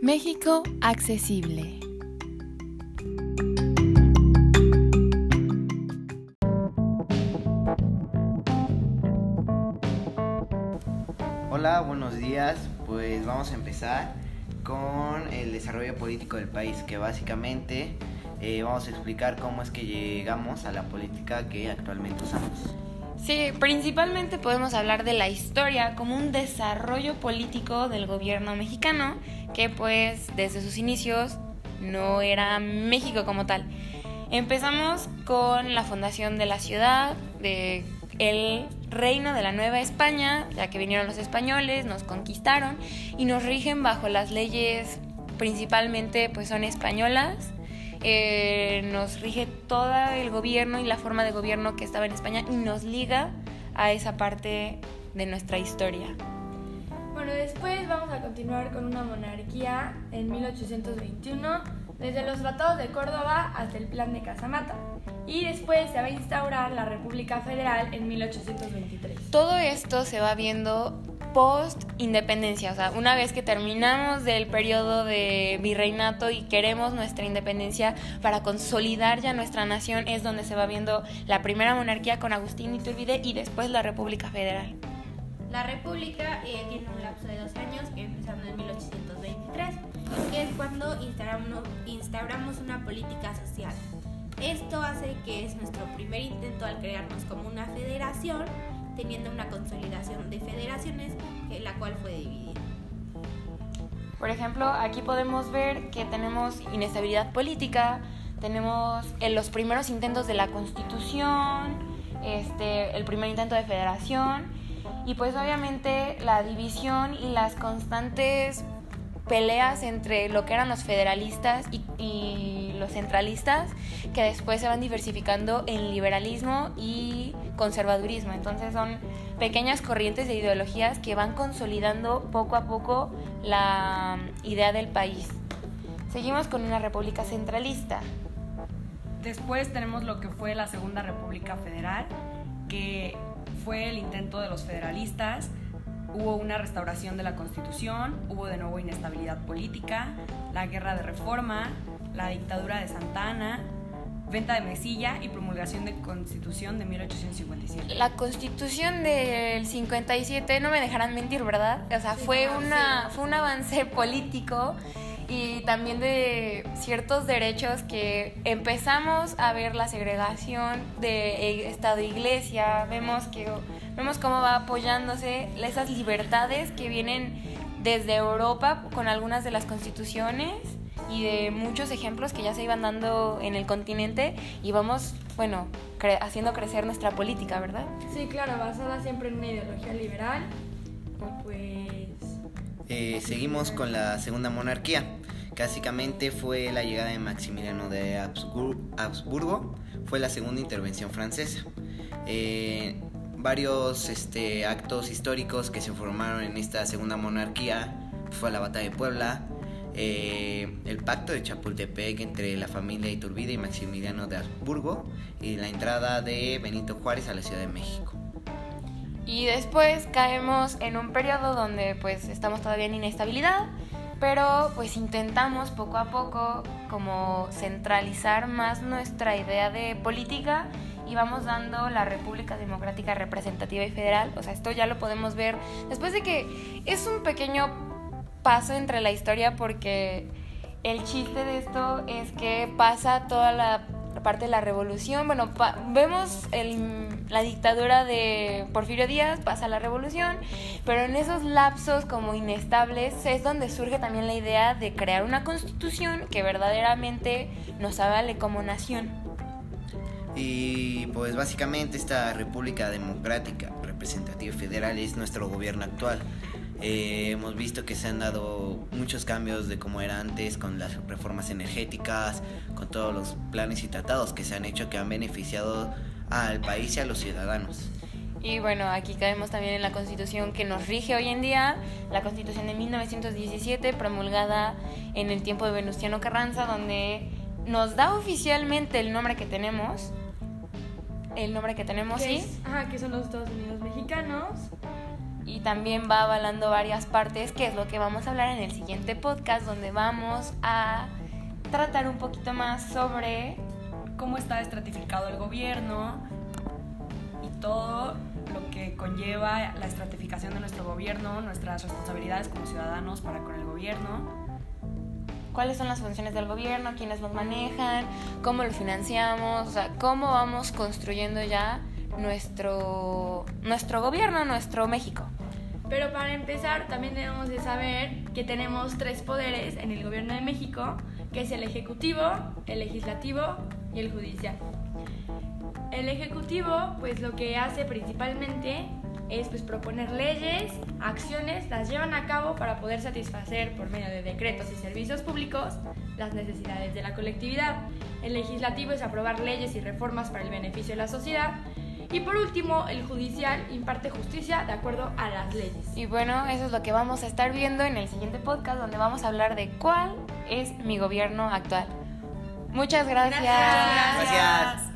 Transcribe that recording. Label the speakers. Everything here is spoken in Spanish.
Speaker 1: México accesible.
Speaker 2: Hola, buenos días. Pues vamos a empezar con el desarrollo político del país, que básicamente eh, vamos a explicar cómo es que llegamos a la política que actualmente usamos.
Speaker 1: Sí, principalmente podemos hablar de la historia como un desarrollo político del gobierno mexicano, que pues desde sus inicios no era México como tal. Empezamos con la fundación de la ciudad, de el reino de la Nueva España, ya que vinieron los españoles, nos conquistaron y nos rigen bajo las leyes principalmente pues son españolas. Eh, nos rige todo el gobierno y la forma de gobierno que estaba en España y nos liga a esa parte de nuestra historia.
Speaker 3: Bueno, después vamos a continuar con una monarquía en 1821, desde los tratados de Córdoba hasta el plan de Casamata. Y después se va a instaurar la República Federal en 1823.
Speaker 1: Todo esto se va viendo post independencia, o sea, una vez que terminamos del periodo de virreinato y queremos nuestra independencia para consolidar ya nuestra nación, es donde se va viendo la primera monarquía con Agustín Iturbide y después la República Federal.
Speaker 4: La República eh, tiene un lapso de dos años, empezando en 1823, que es cuando instauramos, instauramos una política social. Esto hace que es nuestro primer intento al crearnos como una federación, teniendo una consolidación de federaciones, que, la cual fue dividida.
Speaker 1: Por ejemplo, aquí podemos ver que tenemos inestabilidad política, tenemos en los primeros intentos de la constitución, este, el primer intento de federación y pues obviamente la división y las constantes peleas entre lo que eran los federalistas y, y, los centralistas, que después se van diversificando en liberalismo y conservadurismo. Entonces son pequeñas corrientes de ideologías que van consolidando poco a poco la idea del país. Seguimos con una república centralista.
Speaker 5: Después tenemos lo que fue la Segunda República Federal, que fue el intento de los federalistas, hubo una restauración de la constitución, hubo de nuevo inestabilidad política, la guerra de reforma, la dictadura de Santa Ana, venta de mesilla y promulgación de constitución de 1857.
Speaker 1: La constitución del 57, no me dejarán mentir, ¿verdad? O sea, fue, una, fue un avance político y también de ciertos derechos que empezamos a ver la segregación de Estado e Iglesia, vemos que vemos cómo va apoyándose esas libertades que vienen desde Europa con algunas de las constituciones y de muchos ejemplos que ya se iban dando en el continente y vamos, bueno, cre haciendo crecer nuestra política, ¿verdad?
Speaker 3: Sí, claro, basada siempre en una ideología liberal. pues...
Speaker 2: Eh, seguimos con la segunda monarquía. Básicamente fue la llegada de Maximiliano de Habsburgo, fue la segunda intervención francesa. Eh, varios este, actos históricos que se formaron en esta segunda monarquía fue la batalla de Puebla, eh, el pacto de Chapultepec entre la familia Iturbide y Maximiliano de Habsburgo y la entrada de Benito Juárez a la Ciudad de México.
Speaker 1: Y después caemos en un periodo donde pues estamos todavía en inestabilidad, pero pues intentamos poco a poco como centralizar más nuestra idea de política y vamos dando la República Democrática Representativa y Federal, o sea, esto ya lo podemos ver después de que es un pequeño paso entre la historia porque el chiste de esto es que pasa toda la parte de la revolución, bueno, vemos el, la dictadura de Porfirio Díaz, pasa la revolución, pero en esos lapsos como inestables es donde surge también la idea de crear una constitución que verdaderamente nos avale como nación.
Speaker 2: Y pues básicamente esta República Democrática Representativa Federal es nuestro gobierno actual. Eh, hemos visto que se han dado muchos cambios de como era antes con las reformas energéticas, con todos los planes y tratados que se han hecho que han beneficiado al país y a los ciudadanos.
Speaker 1: Y bueno, aquí caemos también en la constitución que nos rige hoy en día, la constitución de 1917, promulgada en el tiempo de Venustiano Carranza, donde nos da oficialmente el nombre que tenemos. El nombre que tenemos, sí.
Speaker 3: ajá, que son los Estados Unidos mexicanos.
Speaker 1: Y también va avalando varias partes, que es lo que vamos a hablar en el siguiente podcast, donde vamos a tratar un poquito más sobre
Speaker 5: cómo está estratificado el gobierno y todo lo que conlleva la estratificación de nuestro gobierno, nuestras responsabilidades como ciudadanos para con el gobierno.
Speaker 1: cuáles son las funciones del gobierno, quiénes los manejan, cómo lo financiamos, cómo vamos construyendo ya nuestro, nuestro gobierno, nuestro México.
Speaker 3: Pero para empezar, también debemos de saber que tenemos tres poderes en el gobierno de México, que es el ejecutivo, el legislativo y el judicial. El ejecutivo, pues lo que hace principalmente es pues proponer leyes, acciones, las llevan a cabo para poder satisfacer por medio de decretos y servicios públicos las necesidades de la colectividad. El legislativo es aprobar leyes y reformas para el beneficio de la sociedad. Y por último, el judicial imparte justicia de acuerdo a las leyes.
Speaker 1: Y bueno, eso es lo que vamos a estar viendo en el siguiente podcast, donde vamos a hablar de cuál es mi gobierno actual. Muchas gracias.
Speaker 3: Gracias.
Speaker 2: Gracias.